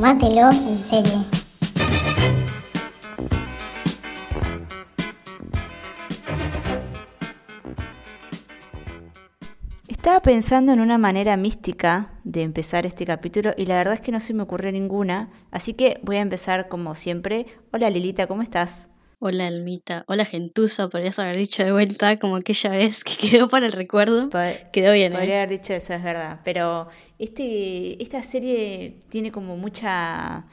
Tómatelo en serie. Estaba pensando en una manera mística de empezar este capítulo y la verdad es que no se me ocurrió ninguna, así que voy a empezar como siempre. Hola Lilita, ¿cómo estás? Hola Almita, hola Gentuza, podrías haber dicho de vuelta como aquella vez que quedó para el recuerdo. quedó bien, ¿eh? Podría haber dicho eso, es verdad. Pero este, esta serie tiene como mucha,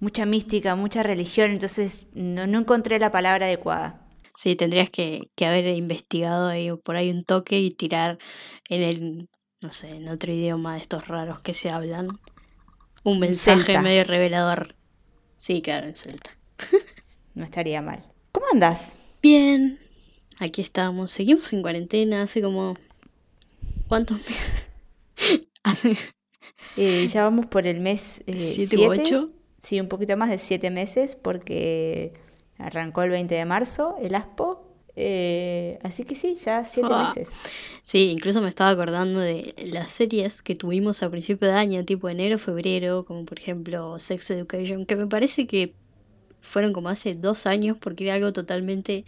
mucha mística, mucha religión, entonces no, no encontré la palabra adecuada. Sí, tendrías que, que haber investigado ahí por ahí un toque y tirar en el, no sé, en otro idioma de estos raros que se hablan. Un mensaje medio revelador. Sí, claro, en celta. no estaría mal. ¿Cómo andas? Bien, aquí estamos. Seguimos en cuarentena hace como... ¿Cuántos meses? hace... Eh, ya vamos por el mes 7 eh, ocho. Sí, un poquito más de siete meses porque arrancó el 20 de marzo el ASPO. Eh, así que sí, ya siete ah. meses. Sí, incluso me estaba acordando de las series que tuvimos a principio de año, tipo enero, febrero, como por ejemplo Sex Education, que me parece que fueron como hace dos años porque era algo totalmente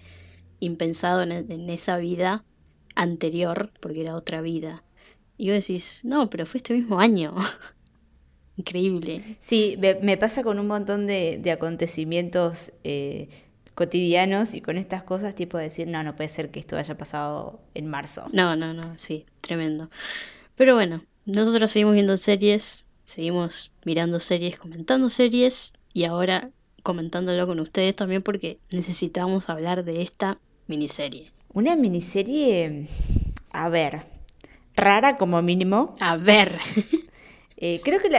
impensado en, esa vida anterior, porque era otra vida. Y vos decís, no, pero fue este mismo año. Increíble. Sí, me, pasa con un montón de, acontecimientos eh, cotidianos y con estas cosas, tipo decir, no, no puede ser que esto haya pasado en marzo. No, no, no, sí, tremendo. Pero bueno, nosotros seguimos viendo series, seguimos mirando series, comentando series y ahora comentándolo con ustedes también porque necesitamos hablar de esta miniserie. Una miniserie, a ver, rara como mínimo. A ver. Eh, creo que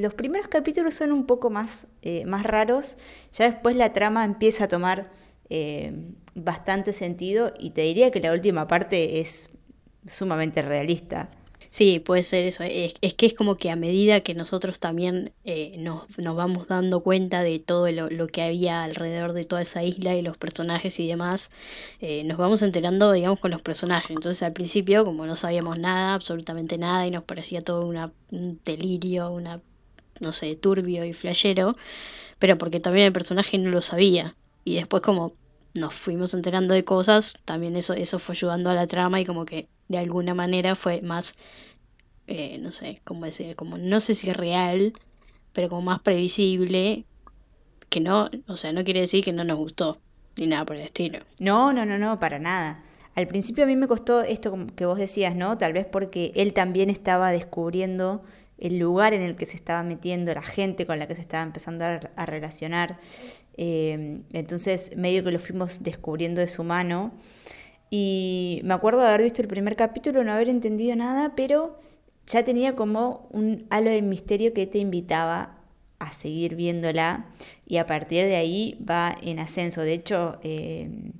los primeros capítulos son un poco más, eh, más raros, ya después la trama empieza a tomar eh, bastante sentido y te diría que la última parte es sumamente realista. Sí, puede ser eso. Es, que es como que a medida que nosotros también eh, nos, nos, vamos dando cuenta de todo lo, que había alrededor de toda esa isla y los personajes y demás, eh, nos vamos enterando, digamos, con los personajes. Entonces al principio, como no sabíamos nada, absolutamente nada, y nos parecía todo una, un delirio, una, no sé, turbio y flashero, pero porque también el personaje no lo sabía. Y después como nos fuimos enterando de cosas, también eso, eso fue ayudando a la trama y como que de alguna manera fue más, eh, no sé, cómo decir, como no sé si real, pero como más previsible, que no, o sea, no quiere decir que no nos gustó, ni nada por el estilo. No, no, no, no, para nada. Al principio a mí me costó esto que vos decías, ¿no? Tal vez porque él también estaba descubriendo el lugar en el que se estaba metiendo, la gente con la que se estaba empezando a, relacionar. Eh, entonces, medio que lo fuimos descubriendo de su mano. Y me acuerdo de haber visto el primer capítulo, no haber entendido nada, pero ya tenía como un halo de misterio que te invitaba a seguir viéndola y a partir de ahí va en ascenso. De hecho, eh,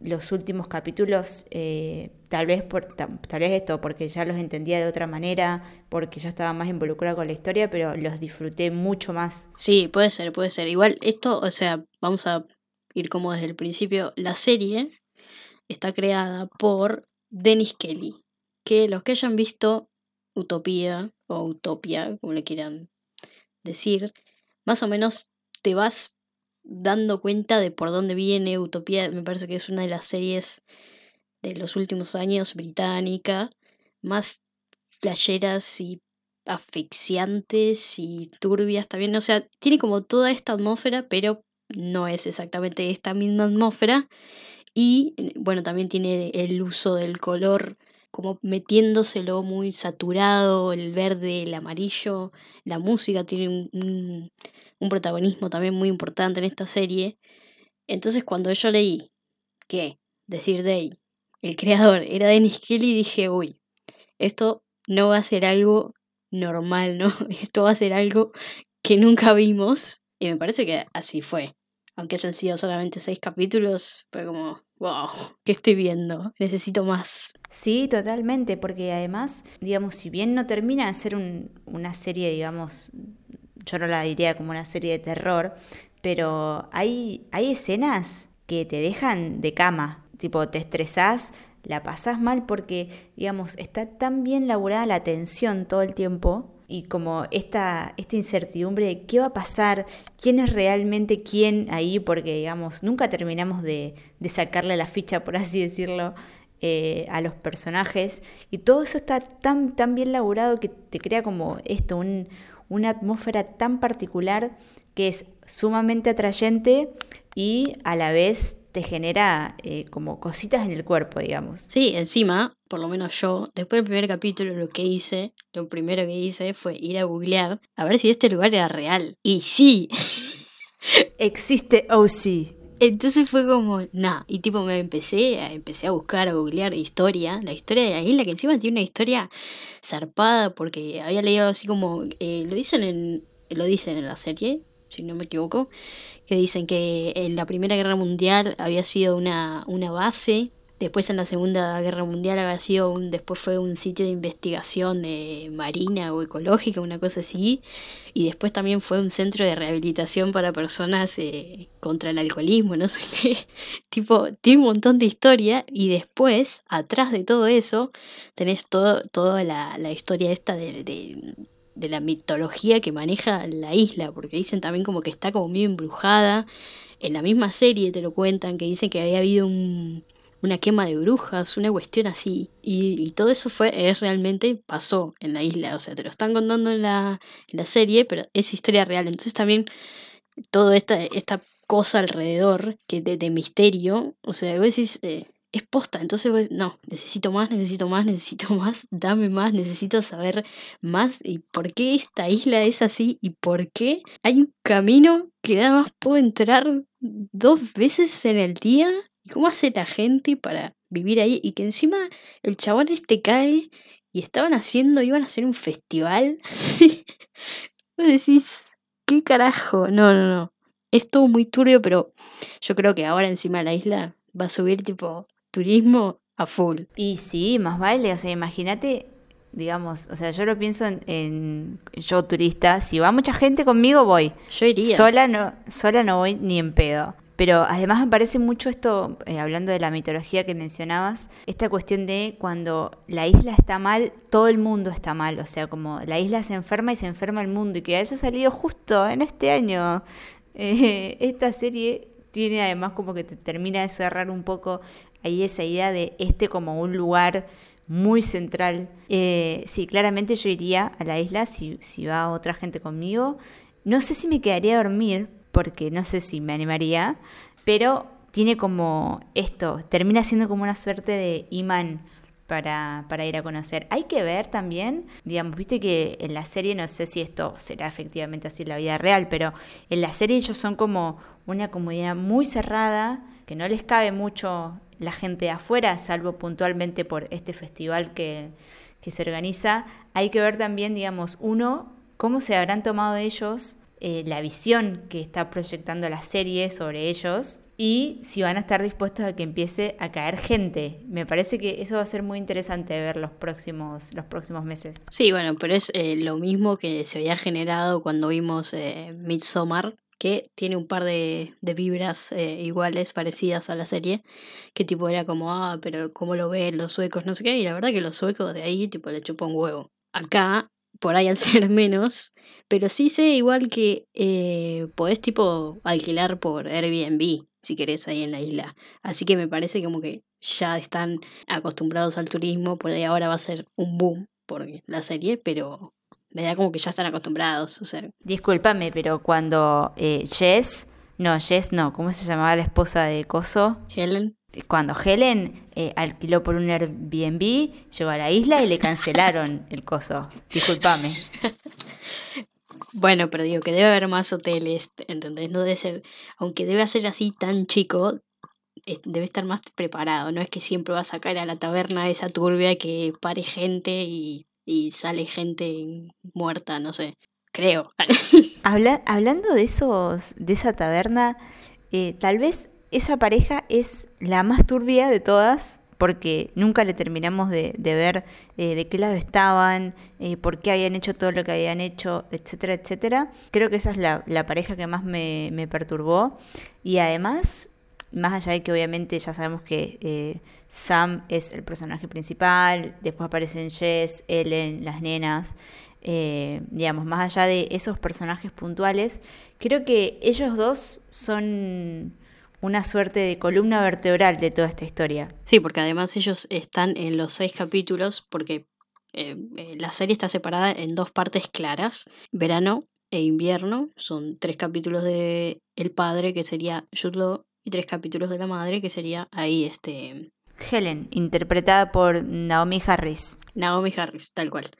los últimos capítulos, eh, tal, vez por, tal vez esto, porque ya los entendía de otra manera, porque ya estaba más involucrada con la historia, pero los disfruté mucho más. Sí, puede ser, puede ser. Igual esto, o sea, vamos a ir como desde el principio. La serie está creada por Dennis Kelly, que los que hayan visto Utopía o Utopia, como le quieran decir, más o menos te vas dando cuenta de por dónde viene Utopía. Me parece que es una de las series de los últimos años británica, más flasheras y asfixiantes y turbias también. O sea, tiene como toda esta atmósfera, pero no es exactamente esta misma atmósfera. Y bueno, también tiene el uso del color como metiéndoselo muy saturado, el verde, el amarillo, la música tiene un, un protagonismo también muy importante en esta serie. Entonces cuando yo leí que Decir Day, el creador, era Dennis Kelly, dije, uy, esto no va a ser algo normal, ¿no? Esto va a ser algo que nunca vimos. Y me parece que así fue. Aunque hayan sido solamente seis capítulos, fue como, wow, ¿qué estoy viendo? Necesito más. Sí, totalmente, porque además, digamos, si bien no termina de ser una serie, digamos, yo no la diría como una serie de terror, pero hay, hay escenas que te dejan de cama, tipo te estresás, la pasás mal porque, digamos, está tan bien laburada la tensión todo el tiempo y como esta, esta incertidumbre de qué va a pasar, quién es realmente quién ahí, porque digamos, nunca terminamos de, de sacarle la ficha, por así decirlo, eh, a los personajes. Y todo eso está tan, tan bien laburado que te crea como esto, una atmósfera tan particular que es sumamente atrayente y a la vez te genera eh, como cositas en el cuerpo, digamos. Sí, encima, por lo menos yo, después del primer capítulo lo que hice, lo primero que hice fue ir a googlear a ver si este lugar era real. Y sí. Existe OC. Entonces fue como, nah, y tipo me empecé a, empecé a buscar, a googlear historia, la historia de la isla, que encima tiene una historia zarpada, porque había leído así como, eh, lo dicen en, lo dicen en la serie, si no me equivoco, que dicen que en la Primera Guerra Mundial había sido una, una base, después en la Segunda Guerra Mundial había sido un, después fue un sitio de investigación de marina o ecológica, una cosa así, y después también fue un centro de rehabilitación para personas eh, contra el alcoholismo, no sé qué, tipo, tiene un montón de historia, y después, atrás de todo eso, tenés todo, toda la, la historia esta de de la mitología que maneja la isla, porque dicen también como que está como medio embrujada. En la misma serie te lo cuentan, que dicen que había habido un, una quema de brujas, una cuestión así. Y, todo eso fue, es realmente pasó en la isla. O sea, te lo están contando en la, en la serie, pero es historia real. Entonces también toda esta, esta cosa alrededor que de, de misterio, o sea, vos decís, eh, es posta. Entonces, no, necesito más, necesito más, necesito más, dame más, necesito saber más. ¿Y por qué esta isla es así? ¿Y por qué hay un camino que nada más puedo entrar dos veces en el día? ¿Y cómo hace la gente para vivir ahí? Y que encima el chabón este cae y estaban haciendo, iban a hacer un festival. Vos decís, ¿qué carajo? No, no, no. Es todo muy turbio, pero yo creo que ahora encima de la isla va a subir tipo turismo a full. Y sí, más vale, o sea, imagínate, digamos, o sea, yo lo pienso en, yo turista, si va mucha gente conmigo voy. Yo iría. Sola no, sola no voy ni en pedo. Pero además me parece mucho esto, eh, hablando de la mitología que mencionabas, esta cuestión de cuando la isla está mal, todo el mundo está mal. O sea, como la isla se enferma y se enferma el mundo. Y que haya salido justo en este año eh, esta serie tiene además como que te termina de cerrar un poco ahí esa idea de este como un lugar muy central. Eh, sí, claramente yo iría a la isla si, si va otra gente conmigo. No sé si me quedaría a dormir, porque no sé si me animaría, pero tiene como esto, termina siendo como una suerte de imán para, para, ir a conocer. Hay que ver también, digamos, viste que en la serie, no sé si esto será efectivamente así en la vida real, pero en la serie ellos son como una comunidad muy cerrada, que no les cabe mucho la gente de afuera, salvo puntualmente por este festival que, se organiza. Hay que ver también, digamos, uno, cómo se habrán tomado ellos eh, la visión que está proyectando la serie sobre ellos y si van a estar dispuestos a que empiece a caer gente. Me parece que eso va a ser muy interesante ver los próximos, los próximos meses. Sí, bueno, pero es eh, lo mismo que se había generado cuando vimos eh, Midsommar, que tiene un par de, vibras eh, iguales, parecidas a la serie, que tipo era como, ah, pero ¿cómo lo ven los suecos? No sé qué, y la verdad que los suecos de ahí tipo le chupan un huevo. Acá, por ahí al ser menos, pero sí sé igual que eh, podés tipo alquilar por Airbnb si querés ahí en la isla. Así que me parece como que ya están acostumbrados al turismo, por ahí ahora va a ser un boom por la serie, pero me da como que ya están acostumbrados. O sea. Discúlpame, pero cuando eh, Jess, no, Jess no, ¿cómo se llamaba la esposa de Coso? Helen. Cuando Helen eh, alquiló por un Airbnb, llegó a la isla y le cancelaron el coso. Discúlpame. Bueno, pero digo que debe haber más hoteles, ¿entendés? No debe ser, aunque debe ser así tan chico, debe estar más preparado. No es que siempre vas a caer a la taberna esa turbia que pare gente y y sale gente muerta, no sé, creo. hablando de esos, de esa taberna, eh, tal vez esa pareja es la más turbia de todas, porque nunca le terminamos de, ver eh, de qué lado estaban, eh, por qué habían hecho todo lo que habían hecho, etcétera, etcétera. Creo que esa es la, pareja que más me, perturbó. Y además más allá de que obviamente ya sabemos que eh, Sam es el personaje principal, después aparecen Jess, Ellen, las nenas, eh, digamos, más allá de esos personajes puntuales, creo que ellos dos son una suerte de columna vertebral de toda esta historia. Sí, porque además ellos están en los seis capítulos, porque eh, la serie está separada en dos partes claras, verano e invierno, son tres capítulos de El Padre, que sería Jude y tres capítulos de La Madre, que sería ahí este... Helen, interpretada por Naomi Harris. Naomi Harris, tal cual.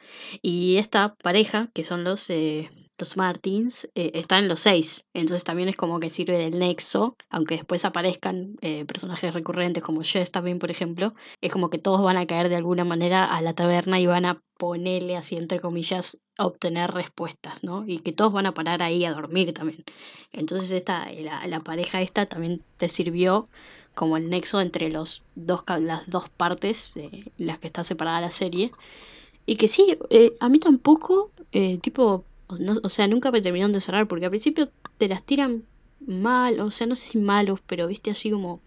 Y esta pareja, que son los, eh, los Martins, eh, están en los seis. Entonces también es como que sirve del nexo, aunque después aparezcan eh, personajes recurrentes como Jess también, por ejemplo. Es como que todos van a caer de alguna manera a la taberna y van a ponerle así, entre comillas, a obtener respuestas, ¿no? Y que todos van a parar ahí a dormir también. Entonces esta, la, la pareja esta también te sirvió como el nexo entre los dos, las dos partes de las que está separada la serie. Y que sí, eh, a mí tampoco, eh, tipo, o sea, nunca me terminaron de cerrar, porque al principio te las tiran mal, o sea, no sé si malos, pero viste así como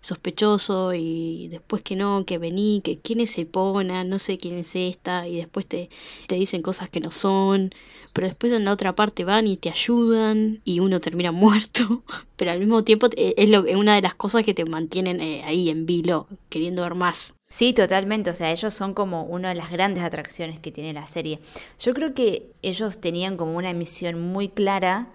sospechoso y después que no, que vení, que quién es Epona, no sé quién es esta, y después te, te dicen cosas que no son pero después en la otra parte van y te ayudan y uno termina muerto, pero al mismo tiempo es, lo, una de las cosas que te mantienen eh, ahí en vilo, queriendo ver más. Sí, totalmente, o sea, ellos son como una de las grandes atracciones que tiene la serie. Yo creo que ellos tenían como una misión muy clara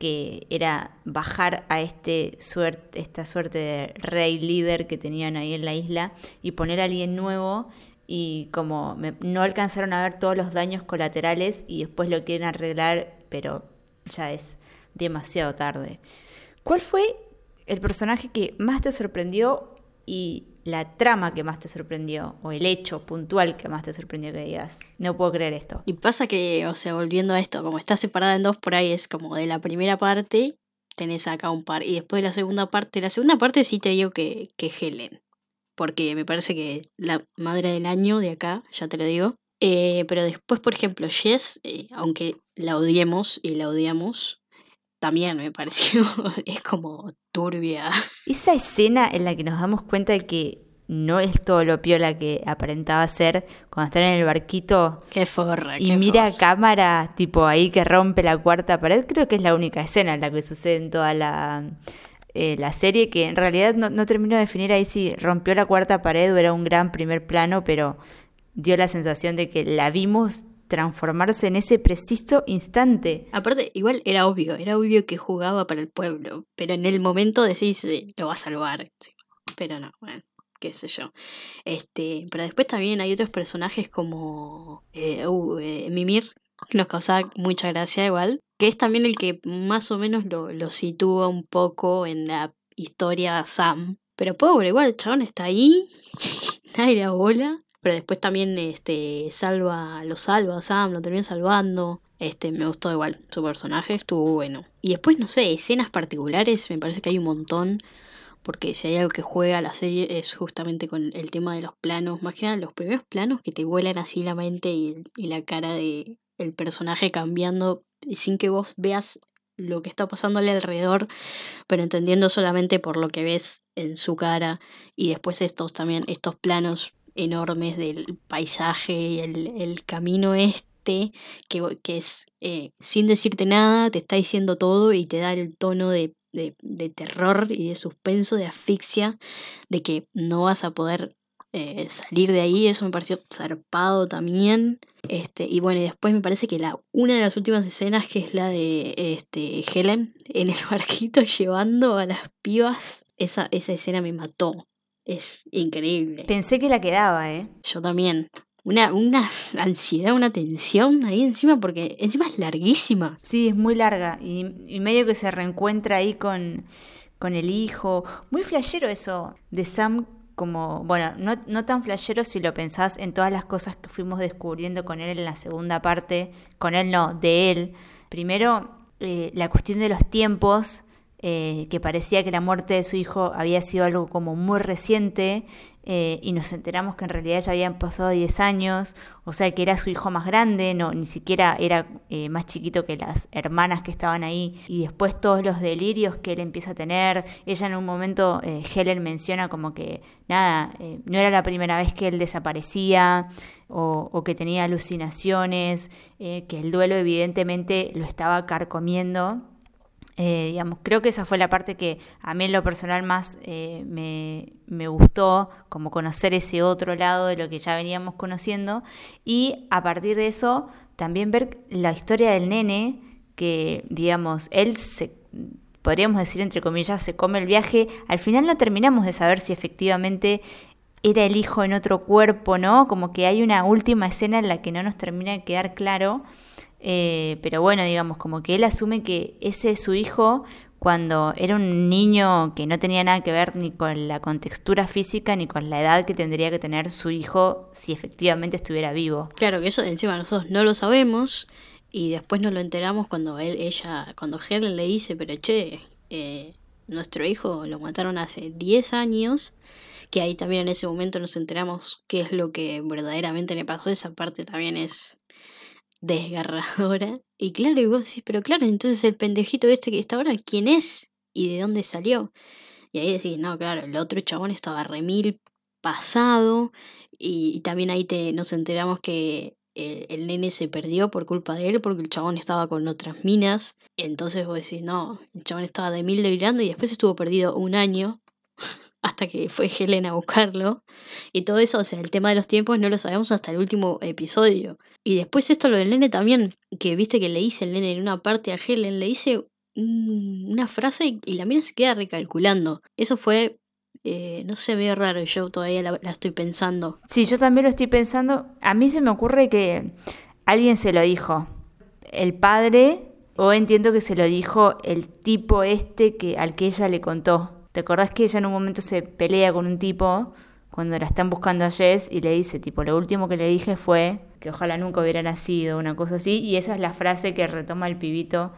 que era bajar a este suerte, esta suerte de rey líder que tenían ahí en la isla y poner a alguien nuevo y como no alcanzaron a ver todos los daños colaterales y después lo quieren arreglar, pero ya es demasiado tarde. ¿Cuál fue el personaje que más te sorprendió y la trama que más te sorprendió o el hecho puntual que más te sorprendió que digas, no puedo creer esto? Y pasa que, o sea, volviendo a esto, como está separada en dos por ahí, es como de la primera parte tenés acá un par y después de la segunda parte, la segunda parte sí te digo que, que Helen porque me parece que la madre del año de acá, ya te lo digo. Eh, pero después, por ejemplo, Jess, eh, aunque la odiemos y la odiamos, también me pareció, es como turbia. Esa escena en la que nos damos cuenta de que no es todo lo piola que aparentaba ser cuando están en el barquito. Qué forra. Y mira a cámara, tipo ahí que rompe la cuarta pared. Creo que es la única escena en la que sucede en toda la, eh, la serie, que en realidad no, no termino de definir ahí si rompió la cuarta pared o era un gran primer plano, pero dio la sensación de que la vimos transformarse en ese preciso instante. Aparte, igual era obvio, era obvio que jugaba para el pueblo, pero en el momento decís, eh, lo va a salvar. Pero no, bueno, qué sé yo. Este, pero después también hay otros personajes como eh, uh, Mimir, que nos causa mucha gracia igual, que es también el que más o menos lo, lo sitúa un poco en la historia Sam. Pero pobre, igual el chabón está ahí, nadie le bola. Pero después también este, salva, lo salva Sam, lo termina salvando. Este, me gustó igual, su personaje estuvo bueno. Y después, no sé, escenas particulares, me parece que hay un montón. Porque si hay algo que juega la serie es justamente con el tema de los planos. Más los primeros planos que te vuelan así la mente y, y la cara de el personaje cambiando sin que vos veas lo que está pasándole alrededor, pero entendiendo solamente por lo que ves en su cara y después estos también, estos planos enormes del paisaje y el, camino este, que, que es eh, sin decirte nada, te está diciendo todo y te da el tono de, de, de terror y de suspenso, de asfixia, de que no vas a poder eh, salir de ahí, eso me pareció zarpado también. Este, y bueno, y después me parece que la, una de las últimas escenas, que es la de este, Helen en el barquito llevando a las pibas, esa, esa escena me mató. Es increíble. Pensé que la quedaba, ¿eh? Yo también. Una, una ansiedad, una tensión ahí encima, porque encima es larguísima. Sí, es muy larga. Y, y medio que se reencuentra ahí con, con el hijo. Muy flashero eso de Sam como, bueno, no, no tan flashero si lo pensás en todas las cosas que fuimos descubriendo con él en la segunda parte, con él no, de él. Primero, eh, la cuestión de los tiempos, eh, que parecía que la muerte de su hijo había sido algo como muy reciente eh, y nos enteramos que en realidad ya habían pasado 10 años, o sea que era su hijo más grande, no, ni siquiera era eh, más chiquito que las hermanas que estaban ahí. Y después todos los delirios que él empieza a tener, ella en un momento, Helen menciona como que nada, no era la primera vez que él desaparecía o, o que tenía alucinaciones, que el duelo evidentemente lo estaba carcomiendo eh, digamos, creo que esa fue la parte que a mí en lo personal más eh, me, gustó, como conocer ese otro lado de lo que ya veníamos conociendo y a partir de eso también ver la historia del nene, que digamos, él se, podríamos decir entre comillas, se come el viaje, al final no terminamos de saber si efectivamente era el hijo en otro cuerpo, ¿no? Como que hay una última escena en la que no nos termina de quedar claro. Eh, pero bueno, digamos, como que él asume que ese es su hijo cuando era un niño que no tenía nada que ver ni con la contextura física ni con la edad que tendría que tener su hijo si efectivamente estuviera vivo. Claro que eso encima nosotros no lo sabemos y después nos lo enteramos cuando él, ella, cuando Helen le dice, pero che, eh, nuestro hijo lo mataron hace 10 años, que ahí también en ese momento nos enteramos qué es lo que verdaderamente le pasó, esa parte también es desgarradora. Y claro, y vos decís, pero claro, entonces el pendejito este que está ahora, ¿quién es? ¿Y de dónde salió? Y ahí decís, no, claro, el otro chabón estaba remil pasado. Y, también ahí te, nos enteramos que el, nene se perdió por culpa de él, porque el chabón estaba con otras minas. Entonces vos decís, no, el chabón estaba de mil delirando y después estuvo perdido un año hasta que fue Helen a buscarlo. Y todo eso, o sea, el tema de los tiempos no lo sabemos hasta el último episodio. Y después esto lo del nene también, que viste que le dice el nene en una parte a Helen, le dice una frase y la mina se queda recalculando. Eso fue, eh, no sé, medio raro, yo todavía la, estoy pensando. Sí, yo también lo estoy pensando. A mí se me ocurre que alguien se lo dijo. El padre, o entiendo que se lo dijo el tipo este que, al que ella le contó. ¿Te acordás que ella en un momento se pelea con un tipo cuando la están buscando a Jess y le dice, tipo, lo último que le dije fue que ojalá nunca hubiera nacido, una cosa así, y esa es la frase que retoma el pibito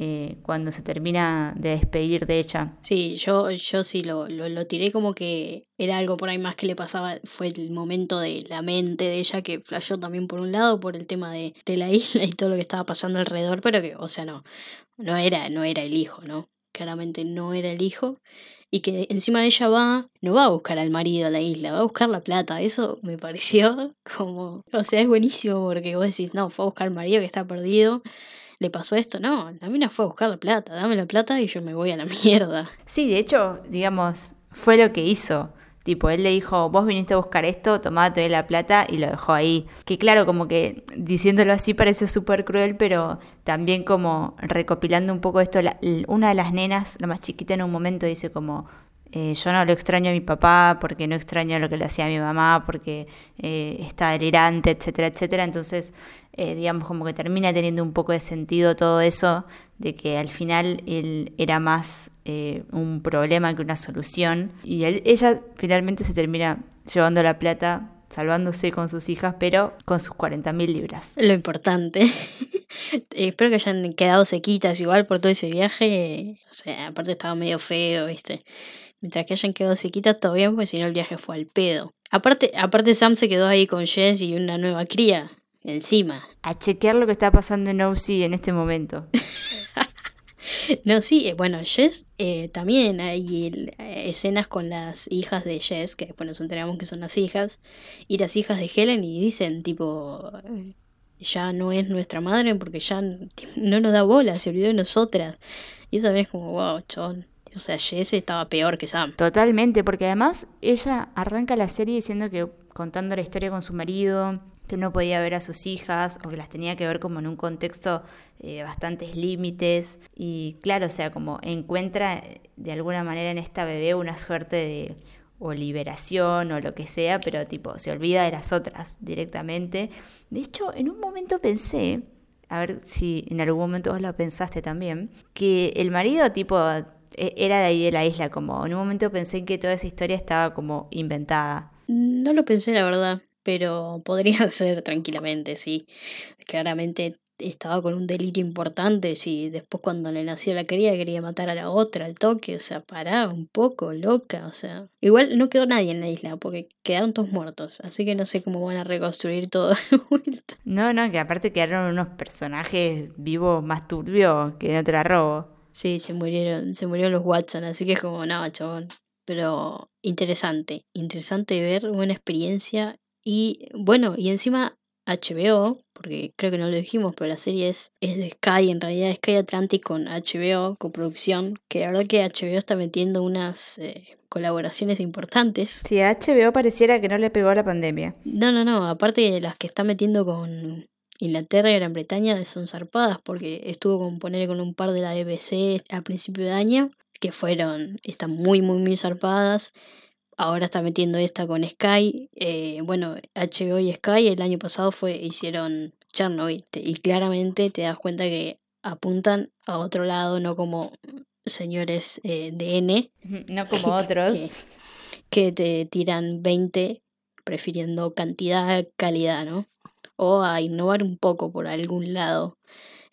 eh, cuando se termina de despedir de ella. Sí, yo, yo sí lo, lo, tiré como que era algo por ahí más que le pasaba, fue el momento de la mente de ella que flasheó también por un lado por el tema de, de la isla y todo lo que estaba pasando alrededor, pero que, o sea, no, no era, no era el hijo, ¿no? claramente no era el hijo, y que encima ella va, no va a buscar al marido a la isla, va a buscar la plata. Eso me pareció como, o sea, es buenísimo porque vos decís, no, fue a buscar al marido que está perdido, le pasó esto, no, la mina fue a buscar la plata, dame la plata y yo me voy a la mierda. Sí, de hecho, digamos, fue lo que hizo. Tipo, él le dijo, vos viniste a buscar esto, tomate la plata y lo dejó ahí. Que claro, como que diciéndolo así parece súper cruel, pero también como recopilando un poco esto, una de las nenas, la más chiquita en un momento dice como, eh, yo no lo extraño a mi papá porque no extraño lo que le hacía a mi mamá, porque eh, está delirante, etcétera, etcétera. Entonces, eh, digamos, como que termina teniendo un poco de sentido todo eso, de que al final él era más un problema que una solución. Y ella finalmente se termina llevando la plata salvándose con sus hijas, pero con sus 40 mil libras. Lo importante. Espero que hayan quedado sequitas igual por todo ese viaje. O sea, aparte estaba medio feo, ¿viste? Mientras que hayan quedado sequitas, todo bien, pues si no el viaje fue al pedo. Aparte, aparte Sam se quedó ahí con Jess y una nueva cría encima. A chequear lo que está pasando en OC en este momento. no, sí, eh, bueno, Jess eh, también hay eh, escenas con las hijas de Jess, que después nos enteramos que son las hijas, y las hijas de Helen y dicen tipo, ya no es nuestra madre porque ya no nos da bola, se olvidó de nosotras. Y eso también es como, wow, chon. O sea, Jess estaba peor que Sam. Totalmente, porque además ella arranca la serie diciendo que contando la historia con su marido, que no podía ver a sus hijas o que las tenía que ver como en un contexto eh, bastantes límites. Y claro, o sea, como encuentra eh, de alguna manera en esta bebé una suerte de o liberación o lo que sea, pero tipo, se olvida de las otras directamente. De hecho, en un momento pensé, a ver si en algún momento vos lo pensaste también, que el marido tipo era de ahí de la isla, como en un momento pensé que toda esa historia estaba como inventada. No lo pensé, la verdad, pero podría ser tranquilamente, sí. Claramente estaba con un delirio importante, si después cuando le nació la cría quería matar a la otra al toque, o sea, pará un poco, loca, o sea, igual no quedó nadie en la isla porque quedaron todos muertos, así que no sé cómo van a reconstruir todo de vuelta. No, no, que aparte quedaron unos personajes vivos más turbios que no te la robo. Sí, se murieron, se murieron los Watson, así que es como, no, chabón. Pero interesante, interesante ver, buena experiencia. Y bueno, y encima HBO, porque creo que no lo dijimos, pero la serie es, es de Sky, en realidad Sky Atlantic con HBO, coproducción, que la verdad que HBO está metiendo unas eh, colaboraciones importantes. Sí, a HBO pareciera que no le pegó la pandemia. No, no, no, aparte de las que está metiendo con Inglaterra y Gran Bretaña son zarpadas, porque estuvo con poner con un par de la BBC a principio de año, que fueron, están muy, muy, muy zarpadas ahora está metiendo esta con Sky. Eh, bueno, HBO y Sky el año pasado fue hicieron Chernobyl y claramente te das cuenta que apuntan a otro lado, no como señores eh, de N. No como otros. Que, te tiran 20 prefiriendo cantidad calidad, ¿no? O a innovar un poco por algún lado.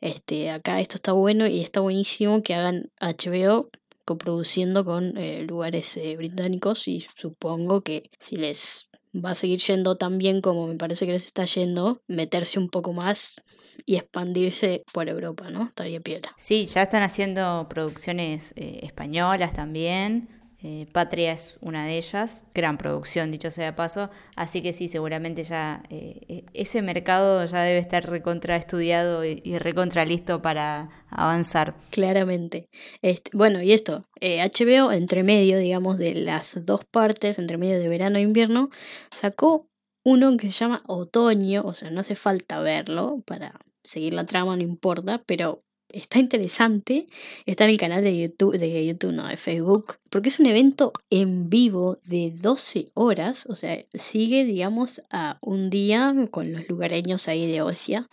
Este, acá esto está bueno y está buenísimo que hagan HBO coproduciendo con eh, lugares eh, británicos y supongo que si les va a seguir yendo tan bien como me parece que les está yendo, meterse un poco más y expandirse por Europa, ¿no? Estaría piola. Sí, ya están haciendo producciones eh, españolas también. Eh, Patria es una de ellas, gran producción, dicho sea de paso, así que sí, seguramente ya eh, e-, ese mercado ya debe estar recontra estudiado y, recontra listo para avanzar. Claramente. Este, bueno, y esto, HBO, eh, entre medio, digamos, de las dos partes, entre medio de verano e invierno, sacó uno que se llama Otoño, o sea, no hace falta verlo para seguir la trama, no importa, pero está interesante, está en el canal de YouTube, de YouTube, no, de Facebook, porque es un evento en vivo de 12 horas, o sea, sigue, digamos, a un día con los lugareños ahí de Osia,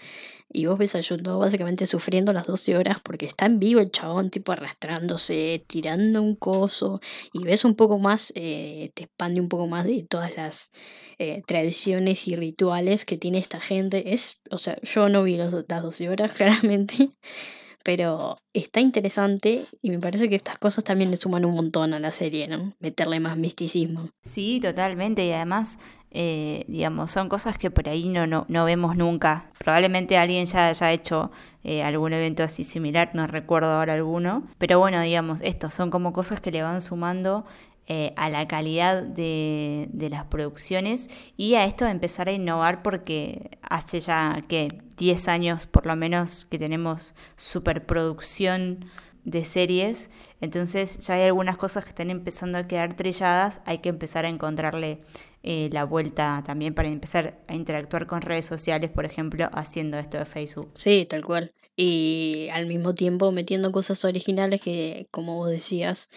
y vos ves a básicamente sufriendo las 12 horas porque está en vivo el chabón, tipo arrastrándose, tirando un coso, y ves un poco más, eh, te expande un poco más de todas las eh, tradiciones y rituales que tiene esta gente. Es, o sea, yo no vi las 12 horas, claramente pero está interesante y me parece que estas cosas también le suman un montón a la serie, ¿no? Meterle más misticismo. Sí, totalmente, y además, eh, digamos, son cosas que por ahí no, no, no vemos nunca. Probablemente alguien ya haya hecho eh, algún evento así similar, no recuerdo ahora alguno, pero bueno, digamos, estos son como cosas que le van sumando eh, a la calidad de, de, las producciones y a esto de empezar a innovar porque hace ya que 10 años por lo menos que tenemos superproducción de series, entonces ya hay algunas cosas que están empezando a quedar trilladas, hay que empezar a encontrarle eh, la vuelta también para empezar a interactuar con redes sociales, por ejemplo, haciendo esto de Facebook. Sí, tal cual. Y al mismo tiempo metiendo cosas originales que, como vos decías,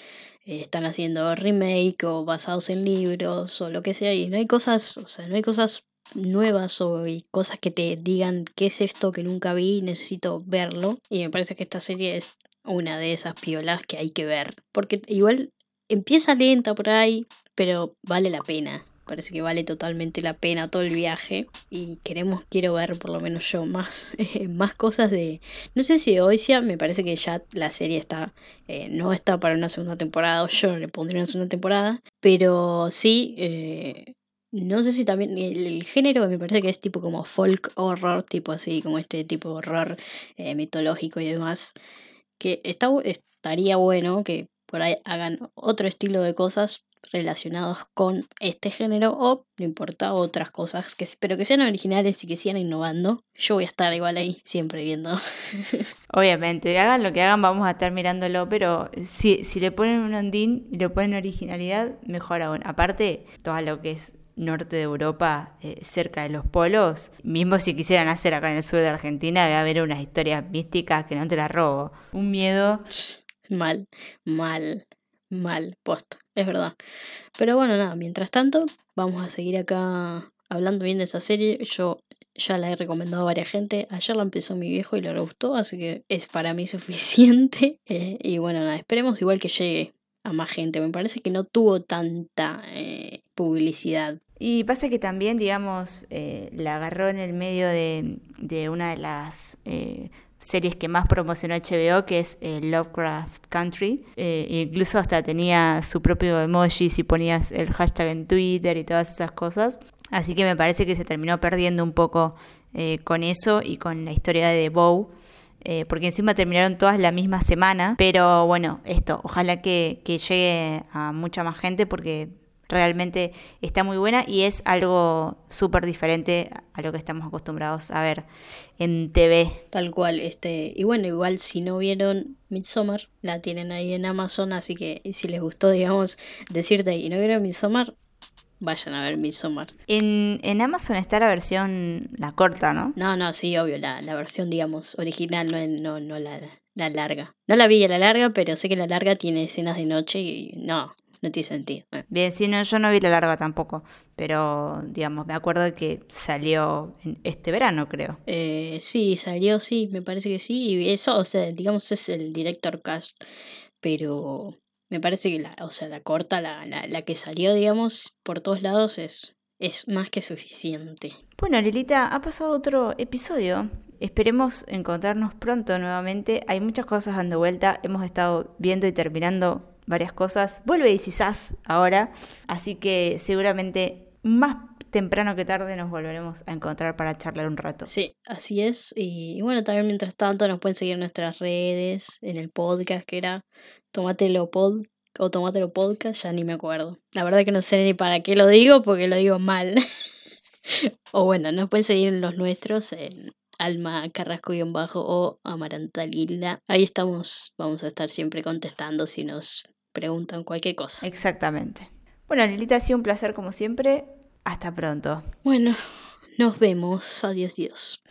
eh, están haciendo remake o basados en libros o lo que sea y no hay cosas, o sea, no hay cosas nuevas o cosas que te digan qué es esto que nunca vi, necesito verlo y me parece que esta serie es una de esas piolas que hay que ver porque igual empieza lenta por ahí, pero vale la pena. Parece que vale totalmente la pena todo el viaje y queremos, quiero ver por lo menos yo más, más cosas de, no sé si de Oisia, me parece que ya la serie está, eh, no está para una segunda temporada, o yo no le pondría una segunda temporada, pero sí, eh, no sé si también el, género me parece que es tipo como folk horror, tipo así, como este tipo de horror eh, mitológico y demás, que estaría bueno que por ahí hagan otro estilo de cosas relacionados con este género o no importa otras cosas que pero que sean originales y que sigan innovando. Yo voy a estar igual ahí siempre viendo. Obviamente hagan lo que hagan vamos a estar mirándolo pero si, si le ponen un ondín y le ponen originalidad mejor aún. Aparte todo lo que es norte de Europa, eh, cerca de los polos, mismo si quisieran hacer acá en el sur de Argentina, debe haber unas historias místicas que no te las robo. Un miedo. Mal, mal. Mal, post, es verdad. Pero bueno, nada, mientras tanto, vamos a seguir acá hablando bien de esa serie. Yo ya la he recomendado a varias gente. Ayer la empezó mi viejo y le gustó, así que es para mí suficiente. Eh, y bueno, nada, esperemos igual que llegue a más gente. Me parece que no tuvo tanta eh, publicidad. Y pasa que también, digamos, eh, la agarró en el medio de, una de las eh, series que más promocionó HBO, que es eh, Lovecraft Country. Incluso hasta tenía su propio emoji si ponías el hashtag en Twitter y todas esas cosas. Así que me parece que se terminó perdiendo un poco con eso y con la historia de Bow. porque encima terminaron todas la misma semana. Pero bueno, esto, ojalá que llegue a mucha más gente porque realmente está muy buena y es algo súper diferente a lo que estamos acostumbrados a ver en TV. Tal cual, este, y bueno, igual si no vieron Midsommar, la tienen ahí en Amazon, así que si les gustó, digamos, decirte y no vieron Midsommar, vayan a ver Midsommar. En, en Amazon está la versión, la corta, ¿no? No, no, sí, obvio, la, la versión, digamos, original, no, no, no la, la larga. No la vi a la larga, pero sé que la larga tiene escenas de noche y no, no tiene sentido. Eh. Bien, sí, no, yo no vi la larga tampoco, pero digamos, me acuerdo que salió en este verano, creo. Eh, sí, salió, sí, me parece que sí, y eso, o sea, digamos, es el director cast, pero me parece que la, o sea, la corta, la, la, la que salió, digamos, por todos lados es, es más que suficiente. Bueno, Lilita, ha pasado otro episodio. Esperemos encontrarnos pronto nuevamente. Hay muchas cosas dando vuelta. Hemos estado viendo y terminando varias cosas. Vuelve y quizás ahora, así que seguramente más temprano que tarde nos volveremos a encontrar para charlar un rato. Sí, así es. Y, bueno, también mientras tanto nos pueden seguir en nuestras redes, en el podcast que era Tomatelo Pod o Tomatelo Podcast, ya ni me acuerdo. La verdad que no sé ni para qué lo digo porque lo digo mal. o bueno, nos pueden seguir en los nuestros, en Alma Carrasco-Bajo o Amaranta Lila. Ahí estamos, vamos a estar siempre contestando si nos preguntan cualquier cosa. Exactamente. Bueno, Lilita, ha sido un placer como siempre. Hasta pronto. Bueno, nos vemos. Adiós, Dios.